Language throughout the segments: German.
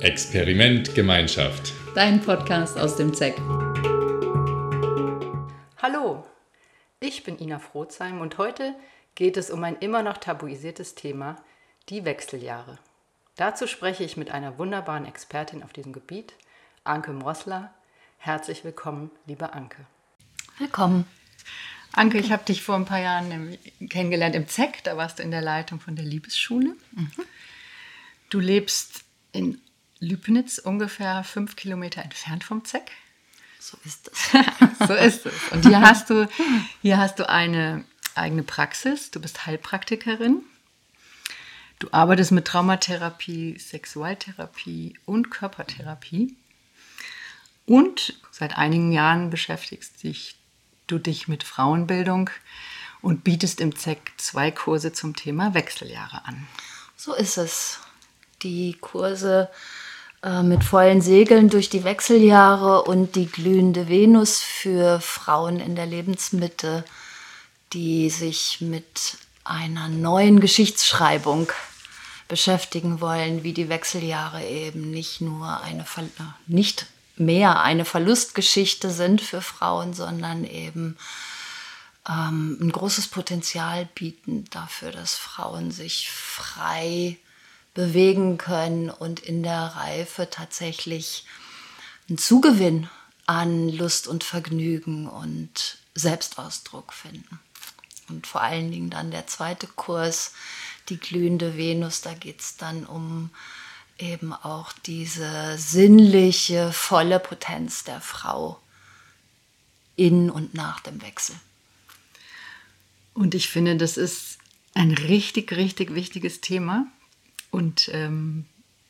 Experiment Gemeinschaft. Dein Podcast aus dem ZEC. Hallo, ich bin Ina Frotzheim und heute geht es um ein immer noch tabuisiertes Thema, die Wechseljahre. Dazu spreche ich mit einer wunderbaren Expertin auf diesem Gebiet, Anke Mrossler. Herzlich willkommen, liebe Anke. Willkommen. Anke, ich habe dich vor ein paar Jahren kennengelernt im ZEC, da warst du in der Leitung von der Liebesschule. Mhm. Du lebst in Lübnitz, ungefähr fünf Kilometer entfernt vom ZEC. So ist es. so ist es. Und hier hast du, hier hast du eine eigene Praxis. Du bist Heilpraktikerin. Du arbeitest mit Traumatherapie, Sexualtherapie und Körpertherapie. Und seit einigen Jahren beschäftigst dich, du dich mit Frauenbildung und bietest im ZEC zwei Kurse zum Thema Wechseljahre an. So ist es. Die Kurse äh, mit vollen Segeln durch die Wechseljahre und die glühende Venus für Frauen in der Lebensmitte, die sich mit einer neuen Geschichtsschreibung beschäftigen wollen, wie die Wechseljahre eben nicht nur eine Ver äh, nicht mehr eine Verlustgeschichte sind für Frauen, sondern eben ähm, ein großes Potenzial bieten dafür, dass Frauen sich frei bewegen können und in der Reife tatsächlich einen Zugewinn an Lust und Vergnügen und Selbstausdruck finden. Und vor allen Dingen dann der zweite Kurs, die glühende Venus, da geht es dann um eben auch diese sinnliche, volle Potenz der Frau in und nach dem Wechsel. Und ich finde, das ist ein richtig, richtig wichtiges Thema, und ähm,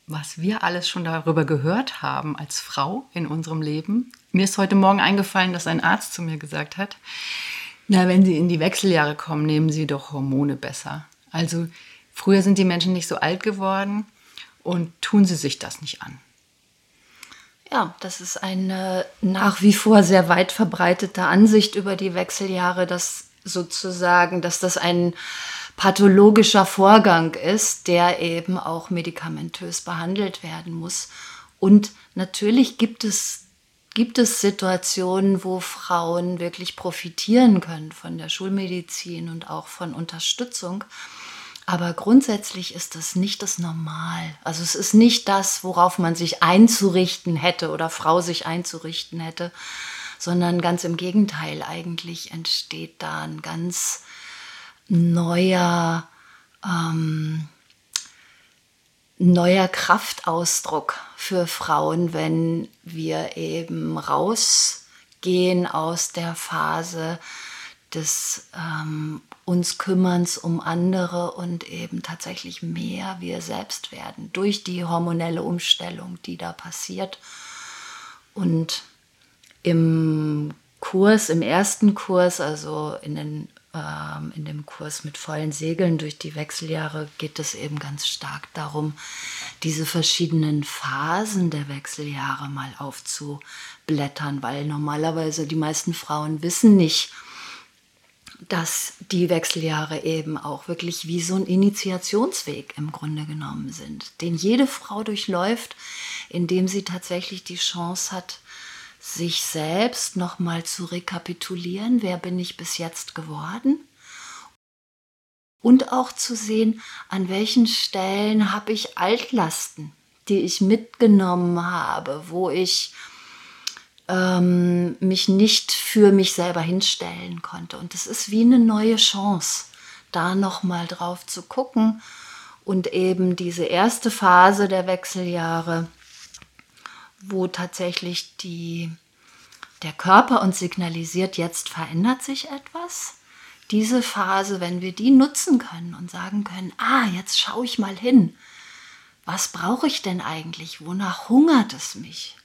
was wir alles schon darüber gehört haben als Frau in unserem Leben. Mir ist heute Morgen eingefallen, dass ein Arzt zu mir gesagt hat, na, wenn Sie in die Wechseljahre kommen, nehmen Sie doch Hormone besser. Also früher sind die Menschen nicht so alt geworden und tun sie sich das nicht an. Ja, das ist eine nach wie vor sehr weit verbreitete Ansicht über die Wechseljahre, dass sozusagen, dass das ein pathologischer Vorgang ist, der eben auch medikamentös behandelt werden muss. Und natürlich gibt es, gibt es Situationen, wo Frauen wirklich profitieren können von der Schulmedizin und auch von Unterstützung. Aber grundsätzlich ist das nicht das Normal. Also es ist nicht das, worauf man sich einzurichten hätte oder Frau sich einzurichten hätte, sondern ganz im Gegenteil. Eigentlich entsteht da ein ganz neuer, ähm, neuer Kraftausdruck für Frauen, wenn wir eben rausgehen aus der Phase des ähm, uns Kümmerns um andere und eben tatsächlich mehr wir selbst werden durch die hormonelle Umstellung, die da passiert. Und im Kurs, im ersten Kurs, also in den ähm, in dem Kurs mit vollen Segeln durch die Wechseljahre geht es eben ganz stark darum, diese verschiedenen Phasen der Wechseljahre mal aufzublättern, weil normalerweise die meisten Frauen wissen nicht, dass die Wechseljahre eben auch wirklich wie so ein Initiationsweg im Grunde genommen sind, den jede Frau durchläuft, indem sie tatsächlich die Chance hat, sich selbst nochmal zu rekapitulieren, wer bin ich bis jetzt geworden und auch zu sehen, an welchen Stellen habe ich Altlasten, die ich mitgenommen habe, wo ich ähm, mich nicht für mich selber hinstellen konnte. Und das ist wie eine neue Chance, da nochmal drauf zu gucken und eben diese erste Phase der Wechseljahre wo tatsächlich die, der Körper uns signalisiert, jetzt verändert sich etwas. Diese Phase, wenn wir die nutzen können und sagen können, ah, jetzt schaue ich mal hin, was brauche ich denn eigentlich? Wonach hungert es mich?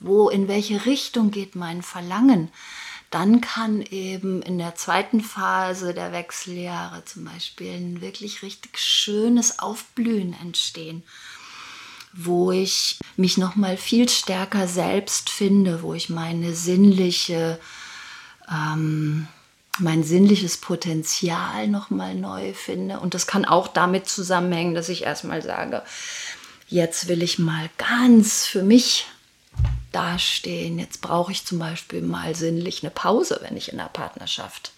Wo, in welche Richtung geht mein Verlangen? Dann kann eben in der zweiten Phase der Wechseljahre zum Beispiel ein wirklich richtig schönes Aufblühen entstehen wo ich mich noch mal viel stärker selbst finde, wo ich meine sinnliche, ähm, mein sinnliches Potenzial noch mal neu finde. Und das kann auch damit zusammenhängen, dass ich erstmal sage, jetzt will ich mal ganz für mich dastehen. Jetzt brauche ich zum Beispiel mal sinnlich eine Pause, wenn ich in der Partnerschaft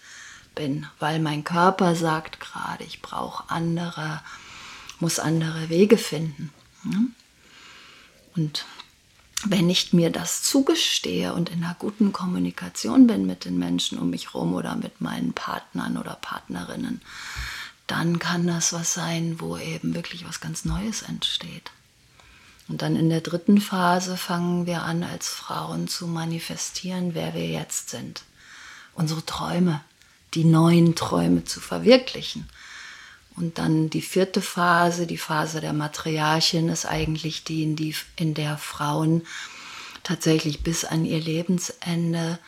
bin, weil mein Körper sagt gerade, ich brauche andere, muss andere Wege finden. Und wenn ich mir das zugestehe und in einer guten Kommunikation bin mit den Menschen um mich herum oder mit meinen Partnern oder Partnerinnen, dann kann das was sein, wo eben wirklich was ganz Neues entsteht. Und dann in der dritten Phase fangen wir an, als Frauen zu manifestieren, wer wir jetzt sind. Unsere Träume, die neuen Träume zu verwirklichen. Und dann die vierte Phase, die Phase der Matriarchin, ist eigentlich die, in, die, in der Frauen tatsächlich bis an ihr Lebensende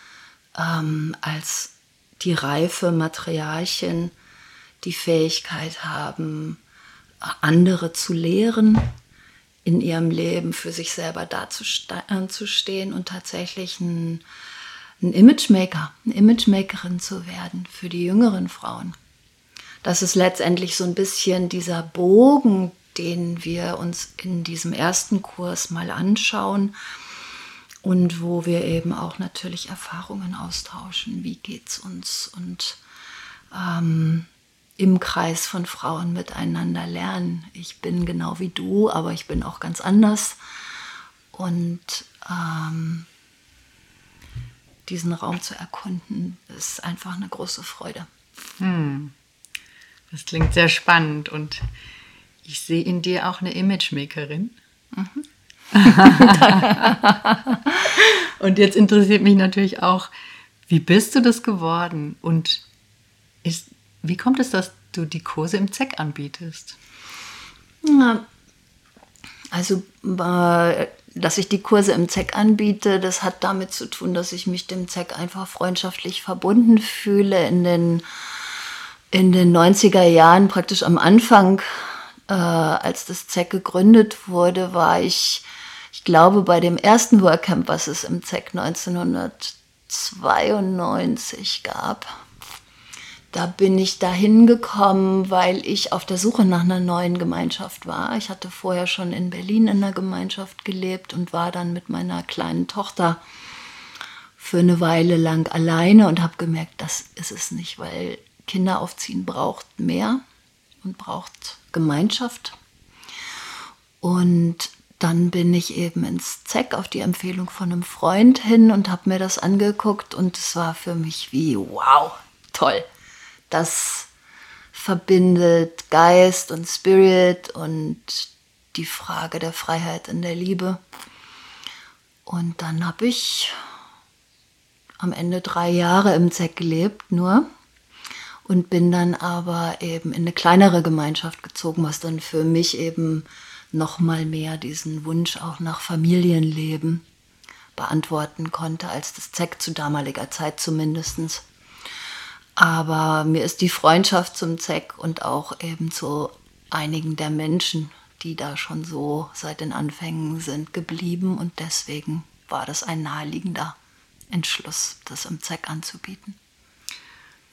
ähm, als die reife Matriarchin die Fähigkeit haben, andere zu lehren, in ihrem Leben für sich selber dazustehen und tatsächlich ein, ein Imagemaker, eine Imagemakerin zu werden für die jüngeren Frauen. Das ist letztendlich so ein bisschen dieser Bogen, den wir uns in diesem ersten Kurs mal anschauen und wo wir eben auch natürlich Erfahrungen austauschen. Wie geht's uns und ähm, im Kreis von Frauen miteinander lernen. Ich bin genau wie du, aber ich bin auch ganz anders. Und ähm, diesen Raum zu erkunden, ist einfach eine große Freude. Hm. Das klingt sehr spannend und ich sehe in dir auch eine Imagemakerin. Mhm. und jetzt interessiert mich natürlich auch, wie bist du das geworden und ist wie kommt es, dass du die Kurse im ZEC anbietest? Ja, also, äh, dass ich die Kurse im ZEC anbiete, das hat damit zu tun, dass ich mich dem ZEC einfach freundschaftlich verbunden fühle. In den, in den 90er Jahren, praktisch am Anfang, äh, als das ZEC gegründet wurde, war ich, ich glaube, bei dem ersten Workcamp, was es im ZEC 1992 gab da bin ich dahin gekommen, weil ich auf der Suche nach einer neuen Gemeinschaft war. Ich hatte vorher schon in Berlin in einer Gemeinschaft gelebt und war dann mit meiner kleinen Tochter für eine Weile lang alleine und habe gemerkt, das ist es nicht, weil Kinder aufziehen braucht mehr und braucht Gemeinschaft. Und dann bin ich eben ins ZEC auf die Empfehlung von einem Freund hin und habe mir das angeguckt und es war für mich wie, wow, toll das verbindet Geist und Spirit und die Frage der Freiheit in der Liebe. Und dann habe ich am Ende drei Jahre im ZEC gelebt, nur. Und bin dann aber eben in eine kleinere Gemeinschaft gezogen, was dann für mich eben noch mal mehr diesen Wunsch auch nach Familienleben beantworten konnte, als das ZEC zu damaliger Zeit zumindest. Aber mir ist die Freundschaft zum ZEC und auch eben zu einigen der Menschen, die da schon so seit den Anfängen sind, geblieben. Und deswegen war das ein naheliegender Entschluss, das im ZEC anzubieten.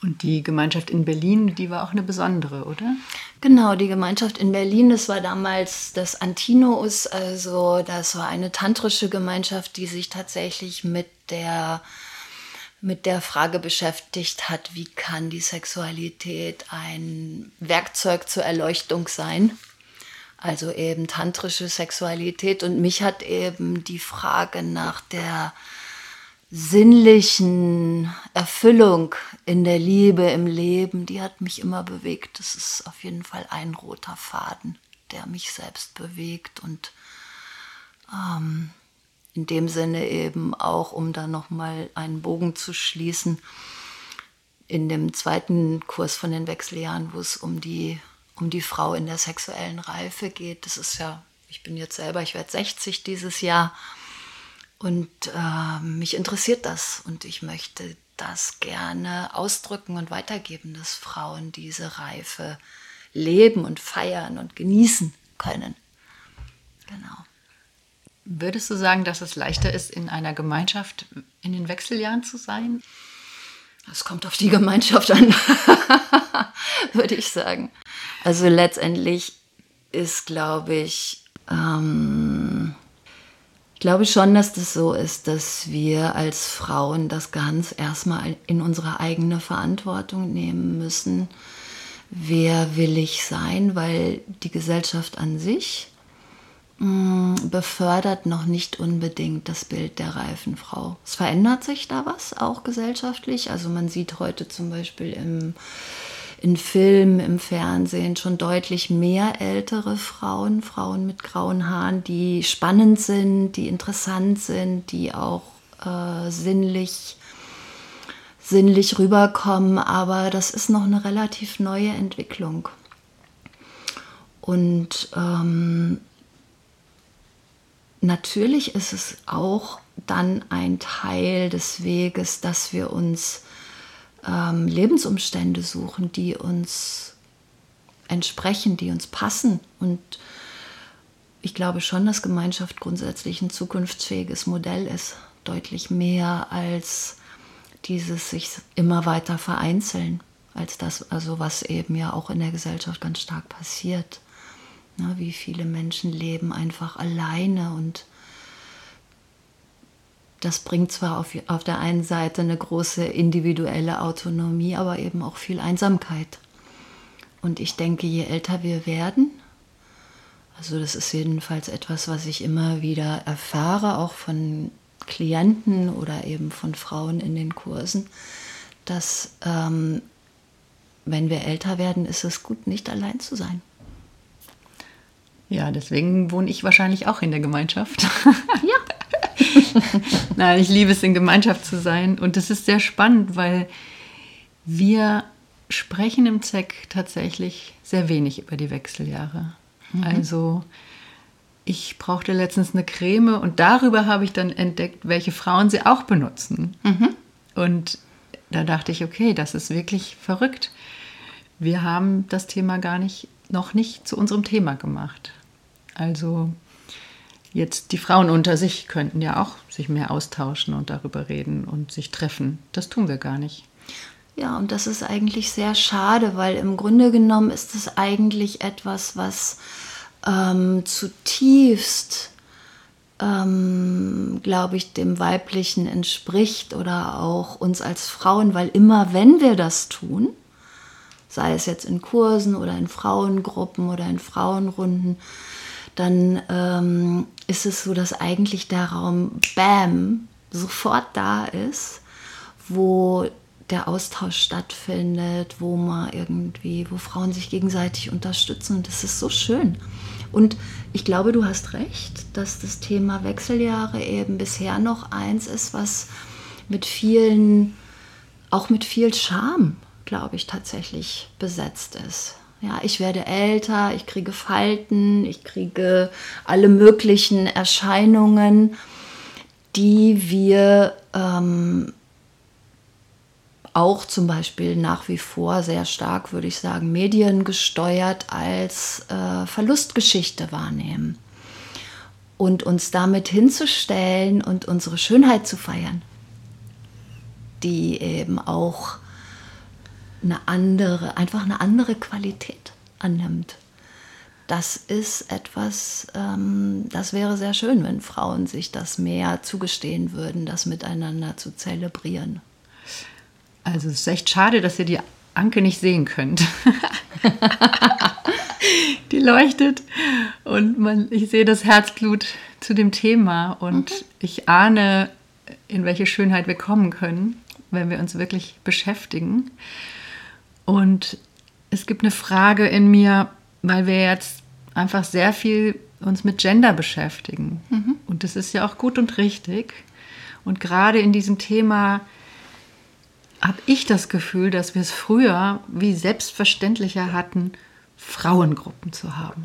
Und die Gemeinschaft in Berlin, die war auch eine besondere, oder? Genau, die Gemeinschaft in Berlin, das war damals das Antinous, also das war eine tantrische Gemeinschaft, die sich tatsächlich mit der mit der Frage beschäftigt hat, wie kann die Sexualität ein Werkzeug zur Erleuchtung sein. Also eben tantrische Sexualität. Und mich hat eben die Frage nach der sinnlichen Erfüllung in der Liebe, im Leben, die hat mich immer bewegt. Das ist auf jeden Fall ein roter Faden, der mich selbst bewegt und ähm, in dem Sinne eben auch, um da nochmal einen Bogen zu schließen, in dem zweiten Kurs von den Wechseljahren, wo es um die, um die Frau in der sexuellen Reife geht. Das ist ja, ich bin jetzt selber, ich werde 60 dieses Jahr und äh, mich interessiert das und ich möchte das gerne ausdrücken und weitergeben, dass Frauen diese Reife leben und feiern und genießen können. Genau. Würdest du sagen, dass es leichter ist, in einer Gemeinschaft in den Wechseljahren zu sein? Das kommt auf die Gemeinschaft an, würde ich sagen. Also letztendlich ist, glaube ich, Ähm, ich glaube schon, dass das so ist, dass wir als Frauen das ganz erstmal in unsere eigene Verantwortung nehmen müssen. Wer will ich sein? Weil die Gesellschaft an sich mm, befördert noch nicht unbedingt das Bild der reifen Frau. Es verändert sich da was, auch gesellschaftlich. Also man sieht heute zum Beispiel im in Filmen, im Fernsehen schon deutlich mehr ältere Frauen, Frauen mit grauen Haaren, die spannend sind, die interessant sind, die auch äh, sinnlich, sinnlich rüberkommen. Aber das ist noch eine relativ neue Entwicklung. Und ähm, natürlich ist es auch dann ein Teil des Weges, dass wir uns ähm, Lebensumstände suchen, die uns entsprechen, die uns passen. Und ich glaube schon, dass Gemeinschaft grundsätzlich ein zukunftsfähiges Modell ist. Deutlich mehr als dieses sich immer weiter vereinzeln, als das, also was eben ja auch in der Gesellschaft ganz stark passiert. Na, wie viele Menschen leben einfach alleine und das bringt zwar auf, auf der einen Seite eine große individuelle Autonomie, aber eben auch viel Einsamkeit. Und ich denke, je älter wir werden, also das ist jedenfalls etwas, was ich immer wieder erfahre, auch von Klienten oder eben von Frauen in den Kursen, dass ähm, wenn wir älter werden, ist es gut, nicht allein zu sein. Ja, deswegen wohne ich wahrscheinlich auch in der Gemeinschaft. Ja, Nein, ich liebe es, in Gemeinschaft zu sein. Und das ist sehr spannend, weil wir sprechen im ZEC tatsächlich sehr wenig über die Wechseljahre. Mhm. Also ich brauchte letztens eine Creme und darüber habe ich dann entdeckt, welche Frauen sie auch benutzen. Mhm. Und da dachte ich, okay, das ist wirklich verrückt. Wir haben das Thema gar nicht, noch nicht zu unserem Thema gemacht. Also Jetzt die Frauen unter sich könnten ja auch sich mehr austauschen und darüber reden und sich treffen. Das tun wir gar nicht. Ja, und das ist eigentlich sehr schade, weil im Grunde genommen ist es eigentlich etwas, was ähm, zutiefst, ähm, glaube ich, dem Weiblichen entspricht oder auch uns als Frauen, weil immer wenn wir das tun, sei es jetzt in Kursen oder in Frauengruppen oder in Frauenrunden, dann ähm, ist es so, dass eigentlich der Raum Bam sofort da ist, wo der Austausch stattfindet, wo man irgendwie, wo Frauen sich gegenseitig unterstützen und das ist so schön. Und ich glaube, du hast recht, dass das Thema Wechseljahre eben bisher noch eins ist, was mit vielen, auch mit viel Charme, glaube ich, tatsächlich besetzt ist. Ja, ich werde älter, ich kriege Falten, ich kriege alle möglichen Erscheinungen, die wir ähm, auch zum Beispiel nach wie vor sehr stark, würde ich sagen, mediengesteuert als äh, Verlustgeschichte wahrnehmen. Und uns damit hinzustellen und unsere Schönheit zu feiern, die eben auch eine andere, einfach eine andere Qualität annimmt. Das ist etwas, ähm, das wäre sehr schön, wenn Frauen sich das mehr zugestehen würden, das miteinander zu zelebrieren. Also es ist echt schade, dass ihr die Anke nicht sehen könnt. die leuchtet und man, ich sehe das Herzblut zu dem Thema und mhm. ich ahne, in welche Schönheit wir kommen können, wenn wir uns wirklich beschäftigen. Und es gibt eine Frage in mir, weil wir jetzt einfach sehr viel uns mit Gender beschäftigen. Mhm. Und das ist ja auch gut und richtig. Und gerade in diesem Thema habe ich das Gefühl, dass wir es früher wie selbstverständlicher hatten, Frauengruppen zu haben.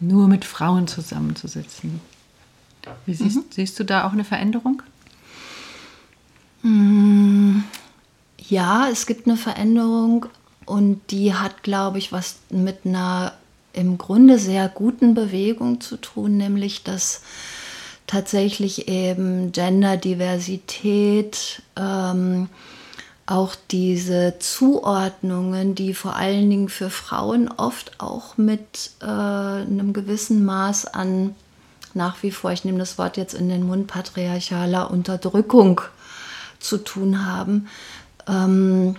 Nur mit Frauen zusammenzusitzen. Wie siehst, mhm. siehst du da auch eine Veränderung? Mm, ja, es gibt eine Veränderung, und die hat, glaube ich, was mit einer im Grunde sehr guten Bewegung zu tun, nämlich dass tatsächlich eben Genderdiversität ähm, auch diese Zuordnungen, die vor allen Dingen für Frauen oft auch mit äh, einem gewissen Maß an nach wie vor, ich nehme das Wort jetzt in den Mund, patriarchaler Unterdrückung zu tun haben, ähm,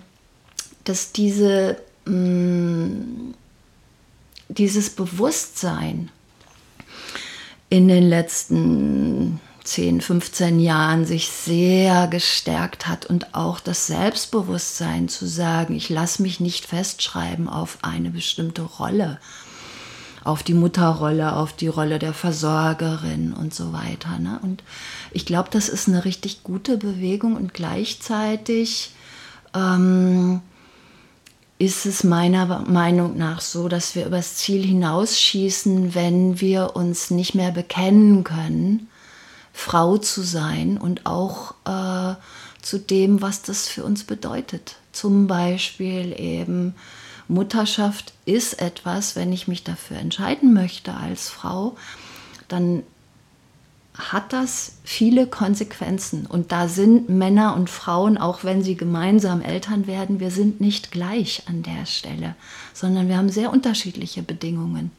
dass diese, mh, mm, dieses Bewusstsein in den letzten 10, 15 Jahren sich sehr gestärkt hat und auch das Selbstbewusstsein zu sagen, ich lasse mich nicht festschreiben auf eine bestimmte Rolle, auf die Mutterrolle, auf die Rolle der Versorgerin und so weiter. Ne? Und ich glaube, das ist eine richtig gute Bewegung und gleichzeitig ähm, ist es meiner Meinung nach so, dass wir übers Ziel hinausschießen, wenn wir uns nicht mehr bekennen können, Frau zu sein und auch äh, zu dem, was das für uns bedeutet. Zum Beispiel eben Mutterschaft ist etwas, wenn ich mich dafür entscheiden möchte als Frau, dann hat das viele Konsequenzen. Und da sind Männer und Frauen, auch wenn sie gemeinsam Eltern werden, wir sind nicht gleich an der Stelle, sondern wir haben sehr unterschiedliche Bedingungen.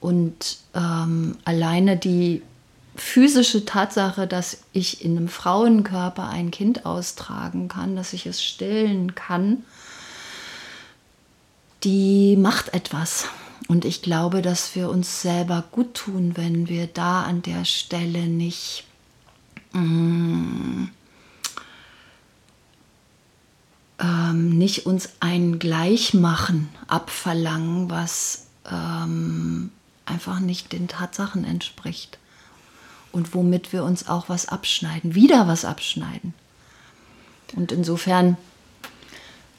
Und ähm, alleine die physische Tatsache, dass ich in einem Frauenkörper ein Kind austragen kann, dass ich es stillen kann, die macht etwas. Und ich glaube, dass wir uns selber gut tun, wenn wir da an der Stelle nicht mm, ähm, nicht uns ein Gleichmachen abverlangen, was ähm, einfach nicht den Tatsachen entspricht. Und womit wir uns auch was abschneiden, wieder was abschneiden. Und insofern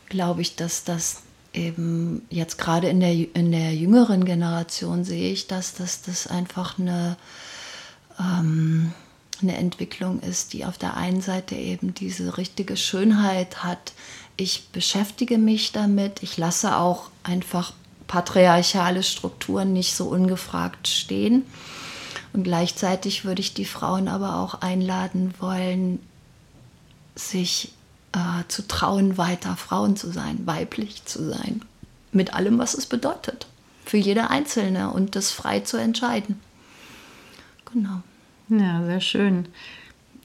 glaube ich, dass das eben jetzt gerade in der, in der jüngeren Generation sehe ich, dass das, das einfach eine, ähm, eine Entwicklung ist, die auf der einen Seite eben diese richtige Schönheit hat. Ich beschäftige mich damit, ich lasse auch einfach patriarchale Strukturen nicht so ungefragt stehen. Und gleichzeitig würde ich die Frauen aber auch einladen wollen, sich äh, zu trauen, weiter Frauen zu sein, weiblich zu sein. Mit allem, was es bedeutet. Für jede Einzelne und das frei zu entscheiden. Genau. Ja, sehr schön.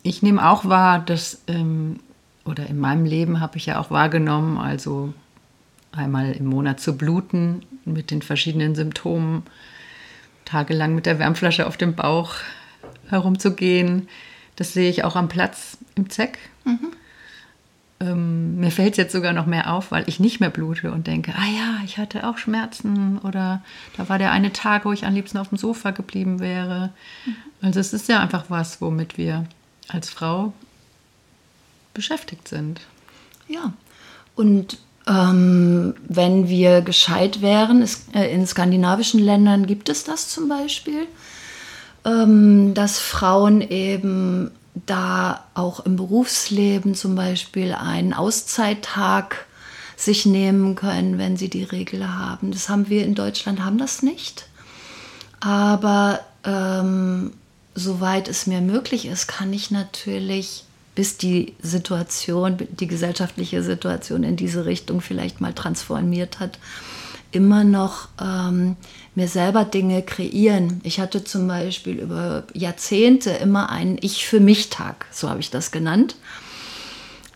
Ich nehme auch wahr, dass, ähm, oder in meinem Leben habe ich ja auch wahrgenommen, also einmal im Monat zu bluten mit den verschiedenen Symptomen, tagelang mit der Wärmflasche auf dem Bauch herumzugehen. Das sehe ich auch am Platz im ZEC. Mhm ähm, mir fällt es jetzt sogar noch mehr auf, weil ich nicht mehr blute und denke, ah ja, ich hatte auch Schmerzen oder da war der eine Tag, wo ich am liebsten auf dem Sofa geblieben wäre. Mhm. Also es ist ja einfach was, womit wir als Frau beschäftigt sind. Ja, und ähm, wenn wir gescheit wären, es, äh, in skandinavischen Ländern gibt es das zum Beispiel, ähm, dass Frauen eben da auch im Berufsleben zum Beispiel einen Auszeittag sich nehmen können, wenn sie die Regel haben. Das haben wir in Deutschland, haben das nicht. Aber ähm, soweit es mir möglich ist, kann ich natürlich, bis die Situation, die gesellschaftliche Situation in diese Richtung vielleicht mal transformiert hat, immer noch ähm, mir selber Dinge kreieren. Ich hatte zum Beispiel über Jahrzehnte immer einen Ich für mich Tag, so habe ich das genannt.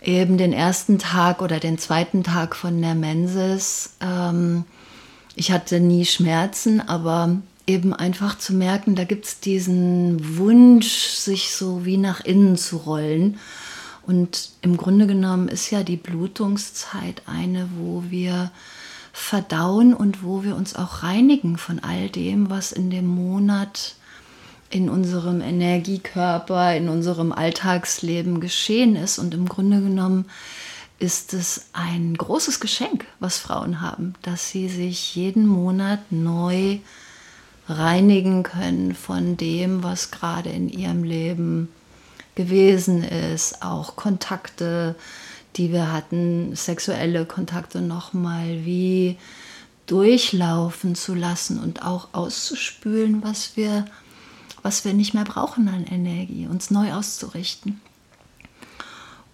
Eben den ersten Tag oder den zweiten Tag von der Menses. Ähm, ich hatte nie Schmerzen, aber eben einfach zu merken, da gibt es diesen Wunsch, sich so wie nach innen zu rollen. Und im Grunde genommen ist ja die Blutungszeit eine, wo wir verdauen und wo wir uns auch reinigen von all dem, was in dem Monat in unserem Energiekörper, in unserem Alltagsleben geschehen ist. Und im Grunde genommen ist es ein großes Geschenk, was Frauen haben, dass sie sich jeden Monat neu reinigen können von dem, was gerade in ihrem Leben gewesen ist, auch Kontakte, die wir hatten, sexuelle Kontakte nochmal wie durchlaufen zu lassen und auch auszuspülen, was wir, was wir nicht mehr brauchen an Energie, uns neu auszurichten.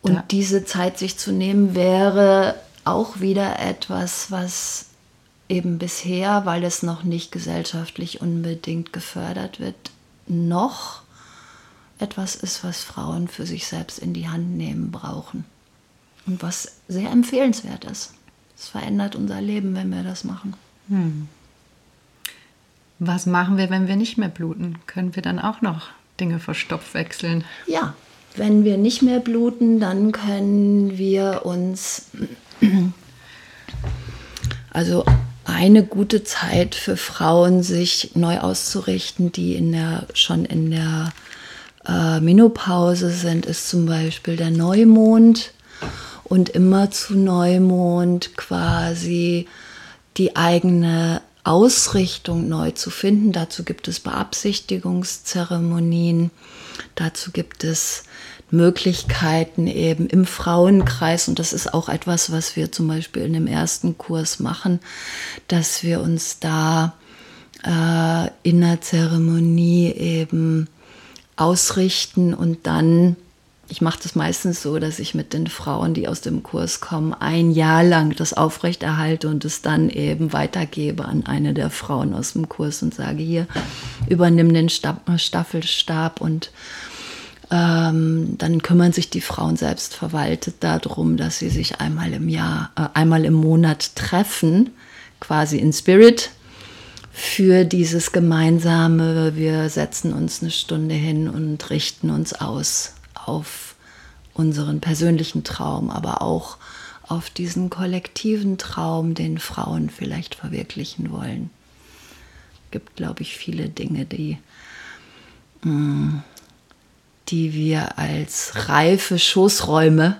Und Ja. diese Zeit sich zu nehmen, wäre auch wieder etwas, was eben bisher, weil es noch nicht gesellschaftlich unbedingt gefördert wird, noch etwas ist, was Frauen für sich selbst in die Hand nehmen brauchen. Und was sehr empfehlenswert ist. Es verändert unser Leben, wenn wir das machen. Was machen wir, wenn wir nicht mehr bluten? Können wir dann auch noch Dinge verstopfwechseln? Ja, wenn wir nicht mehr bluten, dann können wir uns, also eine gute Zeit für Frauen, sich neu auszurichten, die in der, schon in der äh, Menopause sind, ist zum Beispiel der Neumond. Und immer zu Neumond quasi die eigene Ausrichtung neu zu finden. Dazu gibt es Beabsichtigungszeremonien. Dazu gibt es Möglichkeiten eben im Frauenkreis. Und das ist auch etwas, was wir zum Beispiel in dem ersten Kurs machen, dass wir uns da äh, in der Zeremonie eben ausrichten und dann ich mache das meistens so, dass ich mit den Frauen, die aus dem Kurs kommen, ein Jahr lang das aufrechterhalte und es dann eben weitergebe an eine der Frauen aus dem Kurs und sage, hier, übernimm den Stab, Staffelstab und ähm, dann kümmern sich die Frauen selbst verwaltet darum, dass sie sich einmal im Jahr, äh, einmal im Monat treffen, quasi in Spirit für dieses gemeinsame, wir setzen uns eine Stunde hin und richten uns aus auf unseren persönlichen Traum, aber auch auf diesen kollektiven Traum, den Frauen vielleicht verwirklichen wollen. Es gibt, glaube ich, viele Dinge, die, mh, die wir als reife Schoßräume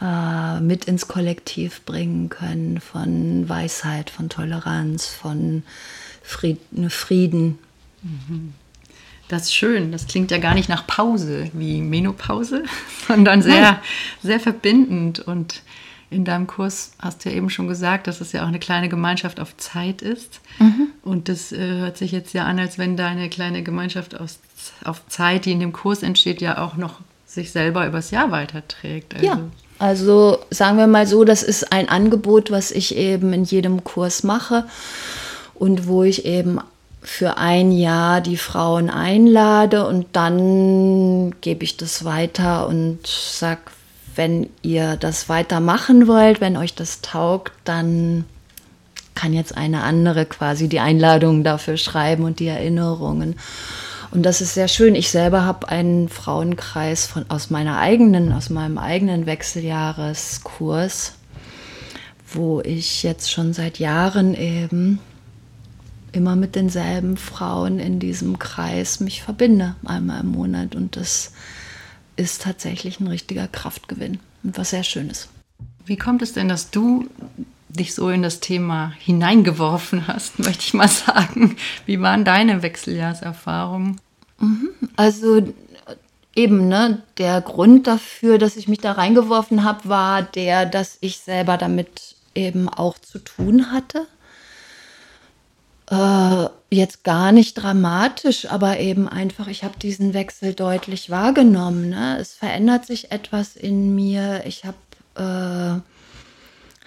äh, mit ins Kollektiv bringen können, von Weisheit, von Toleranz, von Frieden. Frieden. Das ist schön. Das klingt ja gar nicht nach Pause wie Menopause, sondern sehr, sehr verbindend. Und in deinem Kurs hast du ja eben schon gesagt, dass es ja auch eine kleine Gemeinschaft auf Zeit ist. Und das äh, hört sich jetzt ja an, als wenn deine kleine Gemeinschaft aus, auf Zeit, die in dem Kurs entsteht, ja auch noch sich selber übers Jahr weiterträgt. Also, Ja, also sagen wir mal so, das ist ein Angebot, was ich eben in jedem Kurs mache und wo ich eben für ein Jahr die Frauen einlade und dann gebe ich das weiter und sag, wenn ihr das weitermachen wollt, wenn euch das taugt, dann kann jetzt eine andere quasi die Einladung dafür schreiben und die Erinnerungen. Und das ist sehr schön. Ich selber habe einen Frauenkreis von, aus meiner eigenen, aus meinem eigenen Wechseljahreskurs, wo ich jetzt schon seit Jahren eben immer mit denselben Frauen in diesem Kreis mich verbinde, einmal im Monat. Und das ist tatsächlich ein richtiger Kraftgewinn und was sehr Schönes. Wie kommt es denn, dass du dich so in das Thema hineingeworfen hast, möchte ich mal sagen? Wie waren deine Wechseljahrserfahrungen? Also eben, ne, der Grund dafür, dass ich mich da reingeworfen habe, war der, dass ich selber damit eben auch zu tun hatte. Äh, jetzt gar nicht dramatisch, aber eben einfach, ich habe diesen Wechsel deutlich wahrgenommen. Ne? Es verändert sich etwas in mir. Ich habe äh,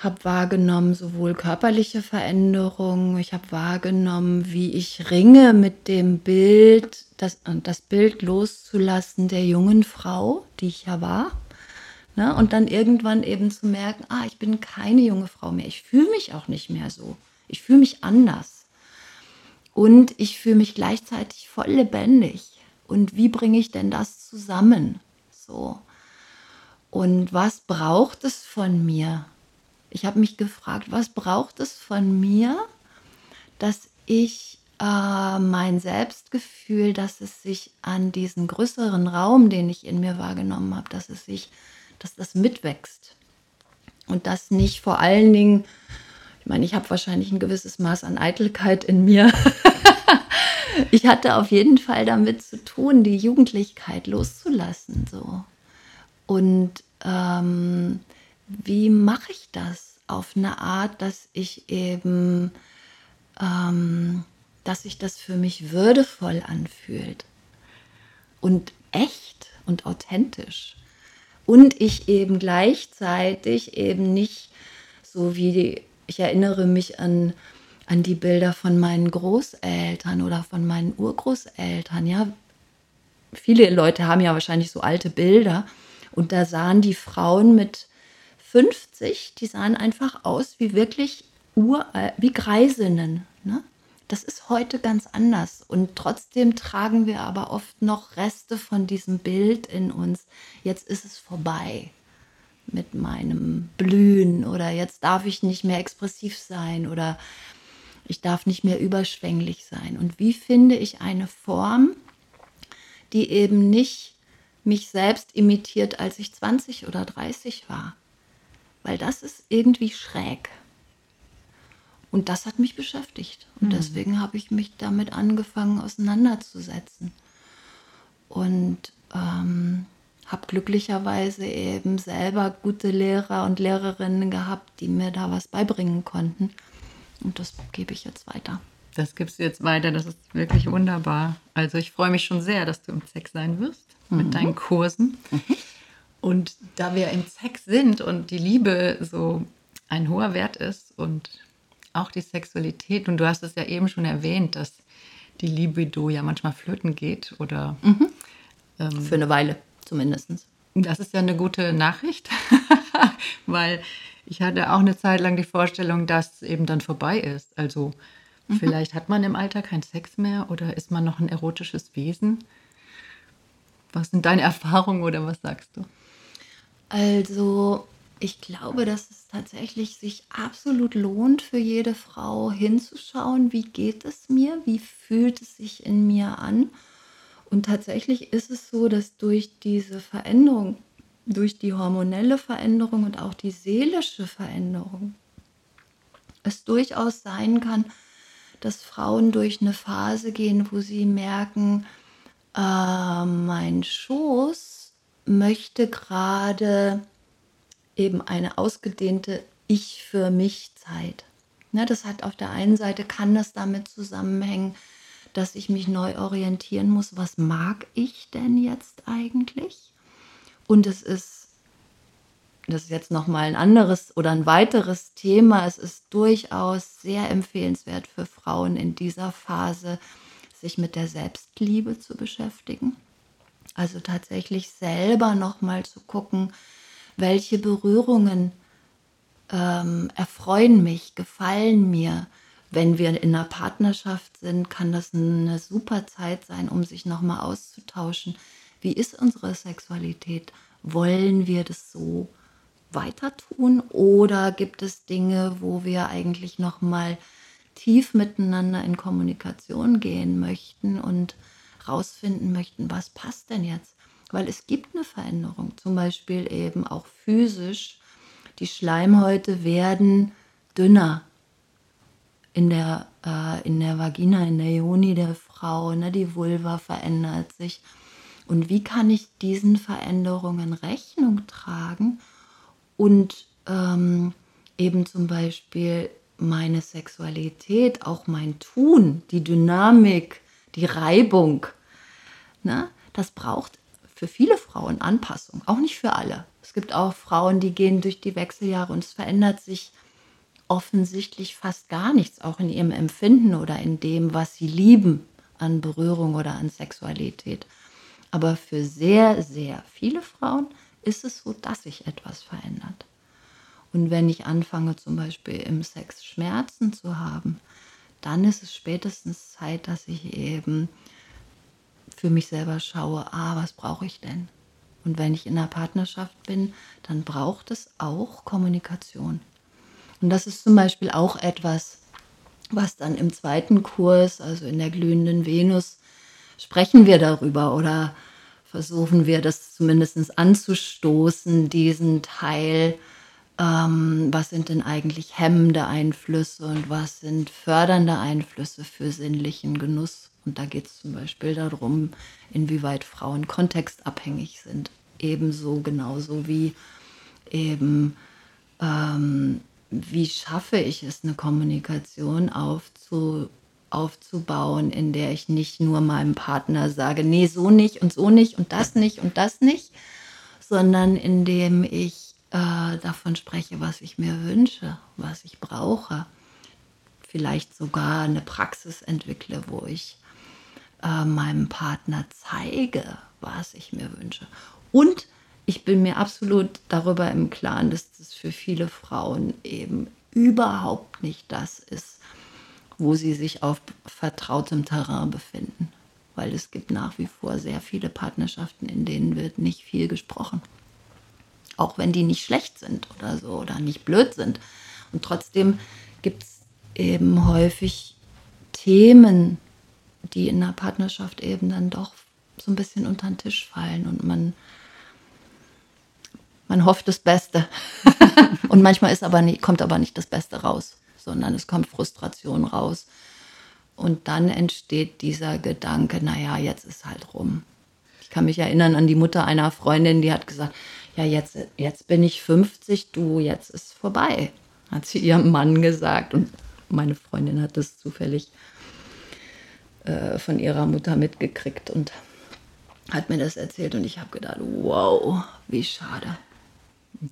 hab wahrgenommen sowohl körperliche Veränderungen, ich habe wahrgenommen, wie ich ringe mit dem Bild, das, das Bild loszulassen der jungen Frau, die ich ja war. Ne? Und dann irgendwann eben zu merken, ah, ich bin keine junge Frau mehr. Ich fühle mich auch nicht mehr so. Ich fühle mich anders. Und ich fühle mich gleichzeitig voll lebendig. Und wie bringe ich denn das zusammen? So. Und was braucht es von mir? Ich habe mich gefragt, was braucht es von mir, dass ich äh, mein Selbstgefühl, dass es sich an diesen größeren Raum, den ich in mir wahrgenommen habe, dass es sich, dass das mitwächst. Und das nicht vor allen Dingen, ich meine, ich habe wahrscheinlich ein gewisses Maß an Eitelkeit in mir. ich hatte auf jeden Fall damit zu tun, die Jugendlichkeit loszulassen. So. Und ähm, wie mache ich das auf eine Art, dass ich eben, ähm, dass sich das für mich würdevoll anfühlt und echt und authentisch. und ich eben gleichzeitig eben nicht so wie die, ich erinnere mich an, an die Bilder von meinen Großeltern oder von meinen Urgroßeltern, ja. Viele Leute haben ja wahrscheinlich so alte Bilder und da sahen die Frauen mit 50, die sahen einfach aus wie wirklich uralt, wie Greisinnen. Ne? Das ist heute ganz anders und trotzdem tragen wir aber oft noch Reste von diesem Bild in uns. Jetzt ist es vorbei mit meinem Blühen oder jetzt darf ich nicht mehr expressiv sein oder ich darf nicht mehr überschwänglich sein. Und wie finde ich eine Form, die eben nicht mich selbst imitiert, als ich 20 oder 30 war? Weil das ist irgendwie schräg. Und das hat mich beschäftigt. Und mhm. deswegen habe ich mich damit angefangen auseinanderzusetzen. Und ähm, habe glücklicherweise eben selber gute Lehrer und Lehrerinnen gehabt, die mir da was beibringen konnten. Und das gebe ich jetzt weiter. Das gibst du jetzt weiter, das ist wirklich wunderbar. Also ich freue mich schon sehr, dass du im Sex sein wirst mhm. mit deinen Kursen. Mhm. Und da wir im Sex sind und die Liebe so ein hoher Wert ist und auch die Sexualität. Und du hast es ja eben schon erwähnt, dass die Libido ja manchmal flöten geht oder. Mhm. Ähm, Für eine Weile zumindest. Das ist ja eine gute Nachricht, weil ich hatte auch eine Zeit lang die Vorstellung, dass es eben dann vorbei ist. Also mhm. vielleicht hat man im Alter keinen Sex mehr oder ist man noch ein erotisches Wesen. Was sind deine Erfahrungen oder was sagst du? Also ich glaube, dass es tatsächlich sich absolut lohnt, für jede Frau hinzuschauen, wie geht es mir, wie fühlt es sich in mir an. Und tatsächlich ist es so, dass durch diese Veränderung, durch die hormonelle Veränderung und auch die seelische Veränderung, es durchaus sein kann, dass Frauen durch eine Phase gehen, wo sie merken, äh, mein Schoß möchte gerade eben eine ausgedehnte Ich für mich Zeit. Ne, das hat auf der einen Seite kann das damit zusammenhängen, dass ich mich neu orientieren muss, was mag ich denn jetzt eigentlich? Und es ist, das ist jetzt nochmal ein anderes oder ein weiteres Thema, es ist durchaus sehr empfehlenswert für Frauen in dieser Phase, sich mit der Selbstliebe zu beschäftigen. Also tatsächlich selber nochmal zu gucken, welche Berührungen ähm, erfreuen mich, gefallen mir. Wenn wir in einer Partnerschaft sind, kann das eine super Zeit sein, um sich nochmal auszutauschen. Wie ist unsere Sexualität? Wollen wir das so weiter tun oder gibt es Dinge, wo wir eigentlich nochmal tief miteinander in Kommunikation gehen möchten und rausfinden möchten, was passt denn jetzt? weil es gibt eine Veränderung, zum Beispiel eben auch physisch. Die Schleimhäute werden dünner in der, äh, in der Vagina, in der Ioni der Frau, ne? die Vulva verändert sich. Und wie kann ich diesen Veränderungen Rechnung tragen und ähm, eben zum Beispiel meine Sexualität, auch mein Tun, die Dynamik, die Reibung, ne? das braucht für viele Frauen Anpassung, auch nicht für alle. Es gibt auch Frauen, die gehen durch die Wechseljahre und es verändert sich offensichtlich fast gar nichts, auch in ihrem Empfinden oder in dem, was sie lieben an Berührung oder an Sexualität. Aber für sehr, sehr viele Frauen ist es so, dass sich etwas verändert. Und wenn ich anfange zum Beispiel im Sex Schmerzen zu haben, dann ist es spätestens Zeit, dass ich eben für mich selber schaue, ah, was brauche ich denn? Und wenn ich in einer Partnerschaft bin, dann braucht es auch Kommunikation. Und das ist zum Beispiel auch etwas, was dann im zweiten Kurs, also in der glühenden Venus, sprechen wir darüber oder versuchen wir das zumindest anzustoßen, diesen Teil, ähm, was sind denn eigentlich hemmende Einflüsse und was sind fördernde Einflüsse für sinnlichen Genuss. Und da geht es zum Beispiel darum, inwieweit Frauen kontextabhängig sind. Ebenso, genauso wie eben, ähm, wie schaffe ich es, eine Kommunikation aufzu, aufzubauen, in der ich nicht nur meinem Partner sage, nee, so nicht und so nicht und das nicht und das nicht, sondern indem ich äh, davon spreche, was ich mir wünsche, was ich brauche. Vielleicht sogar eine Praxis entwickle, wo ich äh, meinem Partner zeige, was ich mir wünsche. Und ich bin mir absolut darüber im Klaren, dass das für viele Frauen eben überhaupt nicht das ist, wo sie sich auf vertrautem Terrain befinden. Weil es gibt nach wie vor sehr viele Partnerschaften, in denen wird nicht viel gesprochen. Auch wenn die nicht schlecht sind oder so oder nicht blöd sind. Und trotzdem gibt es eben häufig Themen, die in der Partnerschaft eben dann doch so ein bisschen unter den Tisch fallen und man, man hofft das Beste. und manchmal ist aber nicht, kommt aber nicht das Beste raus, sondern es kommt Frustration raus. Und dann entsteht dieser Gedanke, naja, jetzt ist halt rum. Ich kann mich erinnern an die Mutter einer Freundin, die hat gesagt, ja, jetzt, jetzt bin ich 50, du, jetzt ist vorbei, hat sie ihrem Mann gesagt. Und meine Freundin hat das zufällig äh, von ihrer Mutter mitgekriegt und hat mir das erzählt. Und ich habe gedacht, wow, wie schade.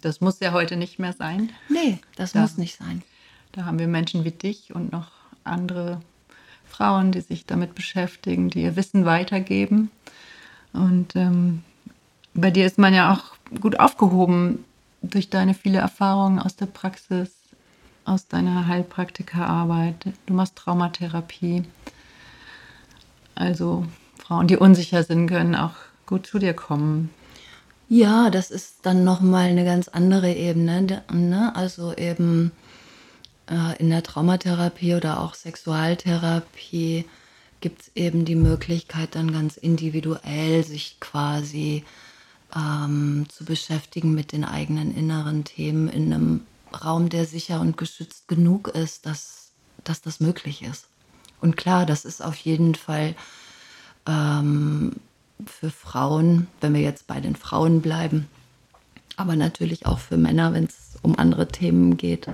Das muss ja heute nicht mehr sein. Nee, das da, muss nicht sein. Da haben wir Menschen wie dich und noch andere Frauen, die sich damit beschäftigen, die ihr Wissen weitergeben. Und ähm, bei dir ist man ja auch gut aufgehoben durch deine viele Erfahrungen aus der Praxis, aus deiner Heilpraktikerarbeit. Du machst Traumatherapie. Also Frauen, die unsicher sind, können auch gut zu dir kommen. Ja, das ist dann nochmal eine ganz andere Ebene. Ne? Also eben äh, in der Traumatherapie oder auch Sexualtherapie gibt es eben die Möglichkeit, dann ganz individuell sich quasi ähm, zu beschäftigen mit den eigenen inneren Themen in einem Raum, der sicher und geschützt genug ist, dass, dass das möglich ist. Und klar, das ist auf jeden Fall ähm, für Frauen, wenn wir jetzt bei den Frauen bleiben, aber natürlich auch für Männer, wenn es um andere Themen geht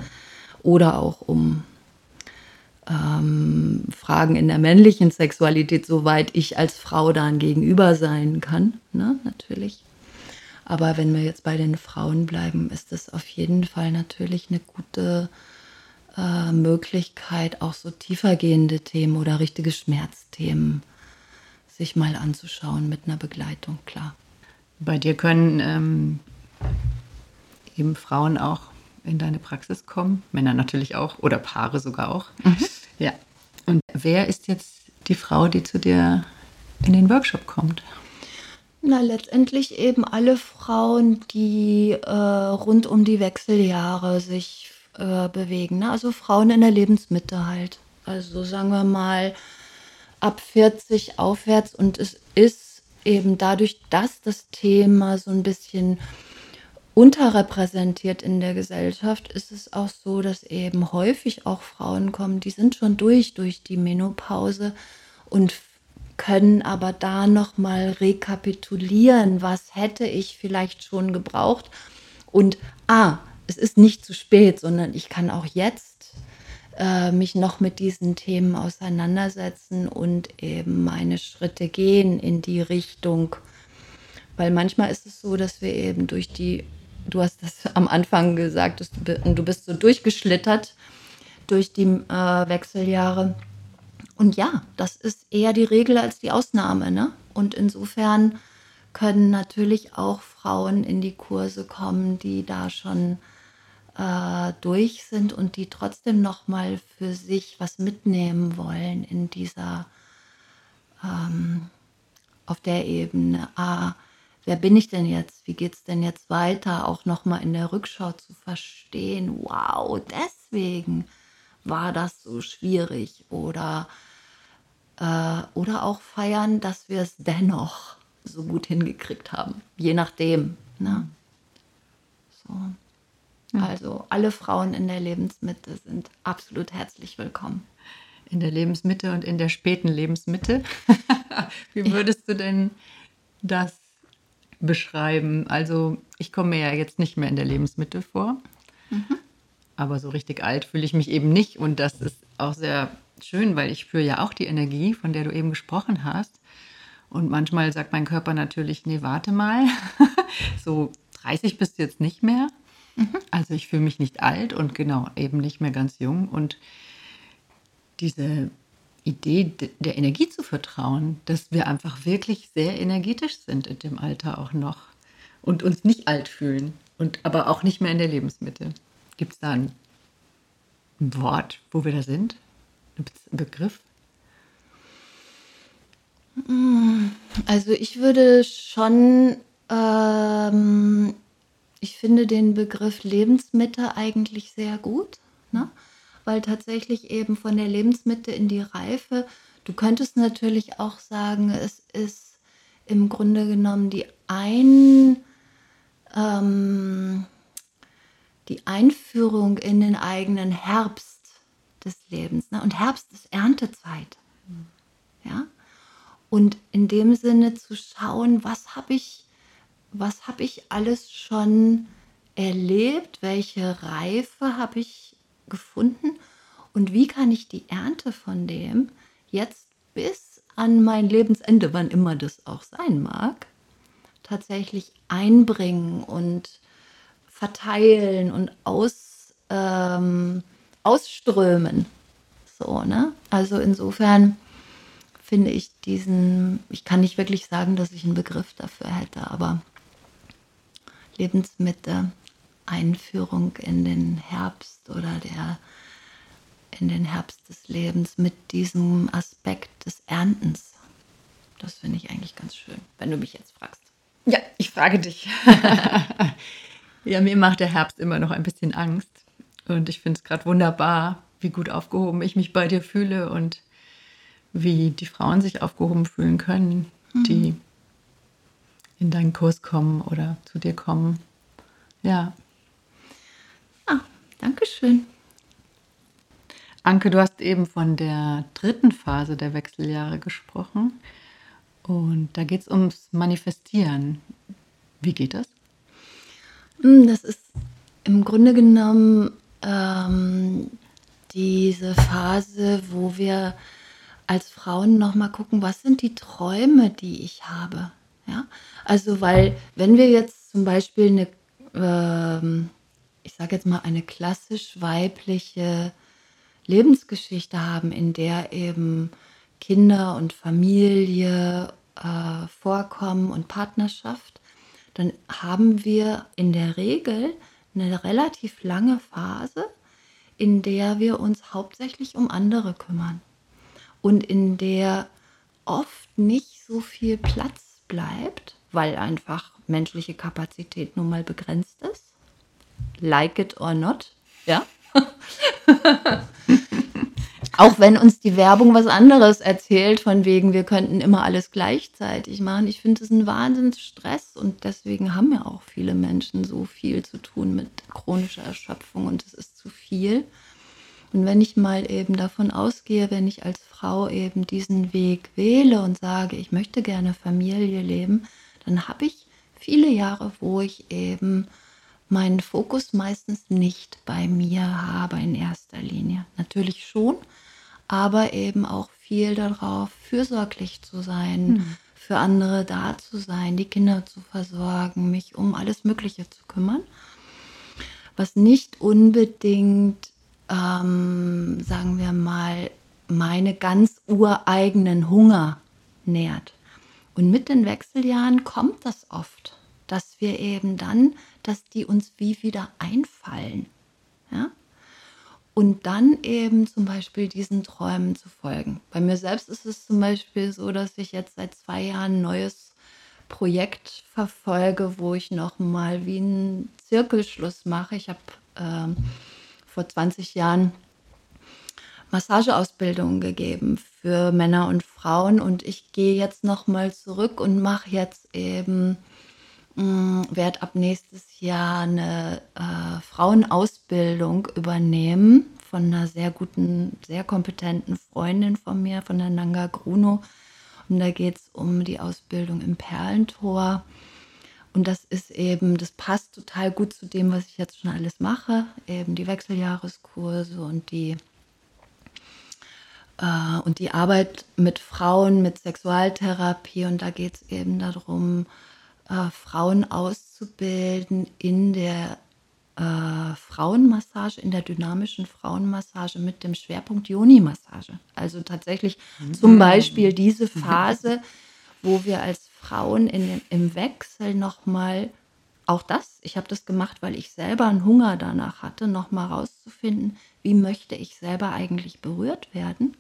oder auch um ähm, Fragen in der männlichen Sexualität, soweit ich als Frau dann gegenüber sein kann, ne, natürlich. Aber wenn wir jetzt bei den Frauen bleiben, ist es auf jeden Fall natürlich eine gute äh, Möglichkeit, auch so tiefergehende Themen oder richtige Schmerzthemen sich mal anzuschauen mit einer Begleitung, klar. Bei dir können ähm, eben Frauen auch in deine Praxis kommen, Männer natürlich auch oder Paare sogar auch. Mhm. Ja. Und wer ist jetzt die Frau, die zu dir in den Workshop kommt? Na, letztendlich eben alle Frauen, die äh, rund um die Wechseljahre sich äh, bewegen. Ne? Also Frauen in der Lebensmitte halt. Also sagen wir mal ab 40 aufwärts. Und es ist eben dadurch, dass das Thema so ein bisschen unterrepräsentiert in der Gesellschaft, ist es auch so, dass eben häufig auch Frauen kommen, die sind schon durch, durch die Menopause und können aber da noch mal rekapitulieren, was hätte ich vielleicht schon gebraucht und ah, es ist nicht zu spät, sondern ich kann auch jetzt äh, mich noch mit diesen Themen auseinandersetzen und eben meine Schritte gehen in die Richtung. Weil manchmal ist es so, dass wir eben durch die, du hast das am Anfang gesagt, du, du bist so durchgeschlittert durch die äh, Wechseljahre. Und ja, das ist eher die Regel als die Ausnahme. Ne? Und insofern können natürlich auch Frauen in die Kurse kommen, die da schon äh, durch sind und die trotzdem noch mal für sich was mitnehmen wollen in dieser ähm, auf der Ebene. Ah, wer bin ich denn jetzt? Wie geht es denn jetzt weiter? Auch noch mal in der Rückschau zu verstehen. Wow, deswegen war das so schwierig oder äh, oder auch feiern, dass wir es dennoch so gut hingekriegt haben, je nachdem. Ne? So. Also alle Frauen in der Lebensmitte sind absolut herzlich willkommen. In der Lebensmitte und in der späten Lebensmitte. Wie würdest du denn das beschreiben? Also ich komme mir ja jetzt nicht mehr in der Lebensmitte vor, mhm. aber so richtig alt fühle ich mich eben nicht und das ist auch sehr schön, weil ich spüre ja auch die Energie, von der du eben gesprochen hast. Und manchmal sagt mein Körper natürlich, nee, warte mal. so 30 bist du jetzt nicht mehr. Also ich fühle mich nicht alt und genau eben nicht mehr ganz jung. Und diese Idee de- der Energie zu vertrauen, dass wir einfach wirklich sehr energetisch sind in dem Alter auch noch und uns nicht alt fühlen und aber auch nicht mehr in der Lebensmitte. Gibt es da ein, Wort, wo wir da sind? Ein Be- Begriff? Also ich würde schon, ähm, ich finde den Begriff Lebensmitte eigentlich sehr gut, ne? weil tatsächlich eben von der Lebensmitte in die Reife, du könntest natürlich auch sagen, es ist im Grunde genommen die ein, ähm, die Einführung in den eigenen Herbst des Lebens. Ne? Und Herbst ist Erntezeit. Ja? Und in dem Sinne zu schauen, was habe ich, was habe ich alles schon erlebt, welche Reife habe ich gefunden und wie kann ich die Ernte von dem jetzt bis an mein Lebensende, wann immer das auch sein mag, tatsächlich einbringen und verteilen und aus, ähm, ausströmen. So, ne? Also insofern finde ich diesen, ich kann nicht wirklich sagen, dass ich einen Begriff dafür hätte, aber Lebensmitte, Einführung in den Herbst oder der in den Herbst des Lebens mit diesem Aspekt des Erntens. Das finde ich eigentlich ganz schön, wenn du mich jetzt fragst. Ja, ich frage dich. ja, mir macht der Herbst immer noch ein bisschen Angst. Und ich finde es gerade wunderbar, wie gut aufgehoben ich mich bei dir fühle und wie die Frauen sich aufgehoben fühlen können, die in deinen Kurs kommen oder zu dir kommen. Ja. Ah, Dankeschön. Anke, du hast eben von der dritten Phase der Wechseljahre gesprochen. Und da geht es ums Manifestieren. Wie geht das? Hm, Das ist im Grunde genommen ähm, diese Phase, wo wir als Frauen nochmal gucken, was sind die Träume, die ich habe. Ja? Also, weil wenn wir jetzt zum Beispiel eine, ähm, ich sage jetzt mal, eine klassisch weibliche Lebensgeschichte haben, in der eben Kinder und Familie äh, vorkommen und Partnerschaft, dann haben wir in der Regel eine relativ lange Phase, in der wir uns hauptsächlich um andere kümmern und in der oft nicht so viel Platz bleibt, weil einfach menschliche Kapazität nun mal begrenzt ist. Like it or not, ja. Auch wenn uns die Werbung was anderes erzählt, von wegen, wir könnten immer alles gleichzeitig machen. Ich finde es ein Wahnsinnsstress und deswegen haben ja auch viele Menschen so viel zu tun mit chronischer Erschöpfung und es ist zu viel. Und wenn ich mal eben davon ausgehe, wenn ich als Frau eben diesen Weg wähle und sage, ich möchte gerne Familie leben, dann habe ich viele Jahre, wo ich eben meinen Fokus meistens nicht bei mir habe in erster Linie. Natürlich schon, aber eben auch viel darauf, fürsorglich zu sein, für andere da zu sein, die Kinder zu versorgen, mich um alles Mögliche zu kümmern, was nicht unbedingt, ähm, sagen wir mal, meine ganz ureigenen Hunger nährt. Und mit den Wechseljahren kommt das oft, dass wir eben dann, dass die uns wie wieder einfallen. Ja? Und dann eben zum Beispiel diesen Träumen zu folgen. Bei mir selbst ist es zum Beispiel so, dass ich jetzt seit zwei Jahren ein neues Projekt verfolge, wo ich nochmal wie einen Zirkelschluss mache. Ich habe ähm, vor 20 Jahren Massageausbildungen gegeben für Männer und Frauen und ich gehe jetzt nochmal zurück und mache jetzt eben, werde ab nächstes Jahr eine äh, Frauenausbildung übernehmen von einer sehr guten, sehr kompetenten Freundin von mir, von der Nanga Gruno. Und da geht es um die Ausbildung im Perlentor. Und das ist eben, das passt total gut zu dem, was ich jetzt schon alles mache. Eben die Wechseljahreskurse und die, äh, und die Arbeit mit Frauen, mit Sexualtherapie. Und da geht es eben darum, äh, Frauen auszubilden in der äh, Frauenmassage, in der dynamischen Frauenmassage mit dem Schwerpunkt Joni-Massage. Also tatsächlich mhm. zum Beispiel diese Phase, wo wir als Frauen in, im Wechsel nochmal, auch das, ich habe das gemacht, weil ich selber einen Hunger danach hatte, nochmal rauszufinden, wie möchte ich selber eigentlich berührt werden.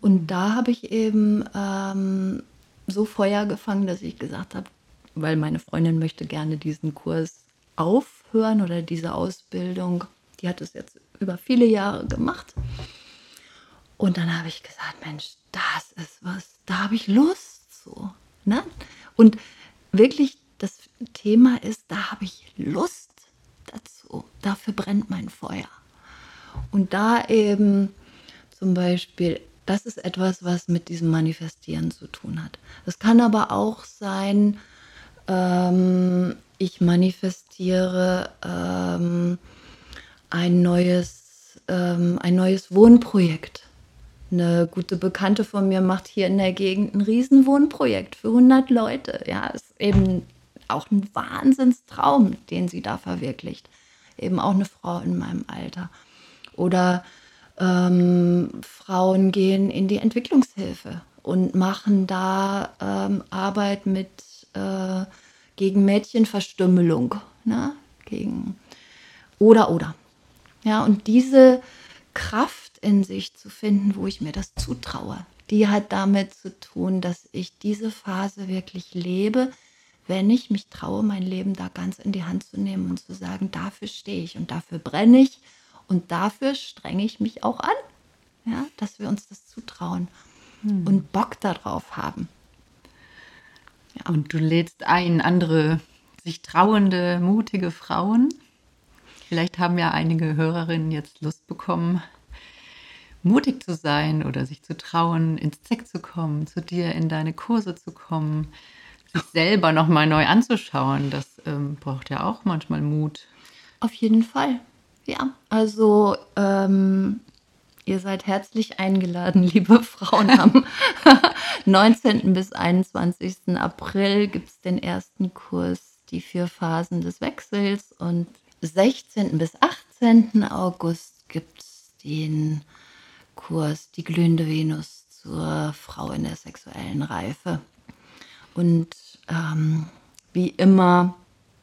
Und da habe ich eben ähm, so Feuer gefangen, dass ich gesagt habe, weil meine Freundin möchte gerne diesen Kurs aufhören oder diese Ausbildung. Die hat es jetzt über viele Jahre gemacht. Und dann habe ich gesagt, Mensch, das ist was, da habe ich Lust zu. Ne? Und wirklich, das Thema ist, da habe ich Lust dazu. Dafür brennt mein Feuer. Und da eben zum Beispiel, das ist etwas, was mit diesem Manifestieren zu tun hat. Das kann aber auch sein, ähm, ich manifestiere ähm, ein, neues, ähm, ein neues Wohnprojekt. Eine gute Bekannte von mir macht hier in der Gegend ein Riesenwohnprojekt für 100 Leute. Ja, ist eben auch ein Wahnsinnstraum, den sie da verwirklicht. Eben auch eine Frau in meinem Alter. Oder ähm, Frauen gehen in die Entwicklungshilfe und machen da ähm, Arbeit mit äh, gegen Mädchenverstümmelung, ne? gegen oder oder. Ja, und diese Kraft in sich zu finden, wo ich mir das zutraue, die hat damit zu tun, dass ich diese Phase wirklich lebe, wenn ich mich traue, mein Leben da ganz in die Hand zu nehmen und zu sagen, dafür stehe ich und dafür brenne ich und dafür strenge ich mich auch an, ja, dass wir uns das zutrauen hm. und Bock darauf haben. Ja. Und du lädst ein, andere sich trauende, mutige Frauen. Vielleicht haben ja einige Hörerinnen jetzt Lust bekommen, mutig zu sein oder sich zu trauen, ins Zeck zu kommen, zu dir in deine Kurse zu kommen, sich selber nochmal neu anzuschauen. Das ähm, braucht ja auch manchmal Mut. Auf jeden Fall. Ja, also ähm, Ihr seid herzlich eingeladen, liebe Frauen. Am 19. bis 21. April gibt es den ersten Kurs, die vier Phasen des Wechsels. Und 16. bis 18. August gibt es den Kurs Die glühende Venus zur Frau in der sexuellen Reife. Und ähm, wie immer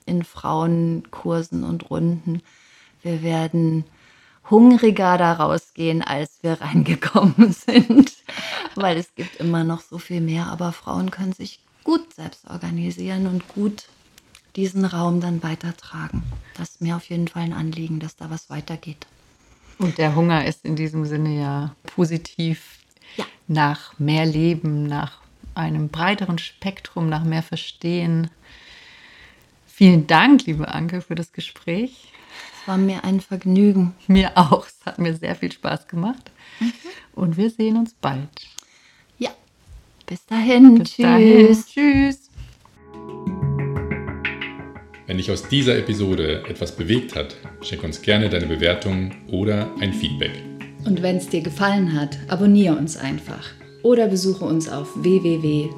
in Frauenkursen und Runden, wir werden hungriger da rausgehen, als wir reingekommen sind. Weil es gibt immer noch so viel mehr, aber Frauen können sich gut selbst organisieren und gut diesen Raum dann weitertragen. Das ist mir auf jeden Fall ein Anliegen, dass da was weitergeht. Und der Hunger ist in diesem Sinne ja positiv ja. nach mehr Leben, nach einem breiteren Spektrum, nach mehr Verstehen. Vielen Dank, liebe Anke, für das Gespräch. Es war mir ein Vergnügen. Mir auch. Es hat mir sehr viel Spaß gemacht. Mhm. Und wir sehen uns bald. Ja. Bis dahin. Bis Tschüss. Dahin. Tschüss. Wenn dich aus dieser Episode etwas bewegt hat, schick uns gerne deine Bewertung oder ein Feedback. Und wenn es dir gefallen hat, abonniere uns einfach oder besuche uns auf www.zeck.de.